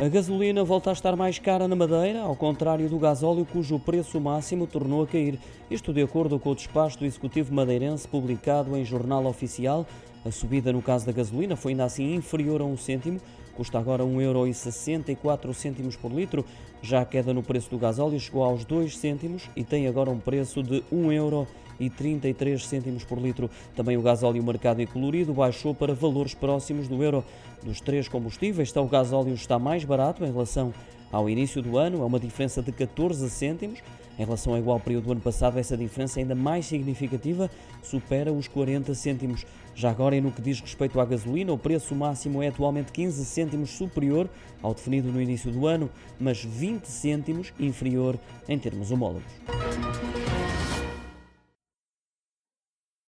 A gasolina volta a estar mais cara na Madeira, ao contrário do gasóleo, cujo preço máximo tornou a cair. Isto de acordo com o despacho do Executivo madeirense publicado em Jornal Oficial. A subida no caso da gasolina foi ainda assim inferior a um cêntimo, custa agora 1,64€ por litro. Já a queda no preço do gasóleo chegou aos 2 cêntimos e tem agora um preço de 1 euro e 33 cêntimos por litro. Também o gasóleo marcado e colorido baixou para valores próximos do euro. Dos três combustíveis, o gasóleo está mais barato em relação ao início do ano, é uma diferença de 14 cêntimos. Em relação ao igual período do ano passado, essa diferença é ainda mais significativa, supera os 40 cêntimos. Já agora, e no que diz respeito à gasolina, o preço máximo é atualmente 15 cêntimos superior ao definido no início do ano, mas 20 cêntimos inferior em termos homólogos.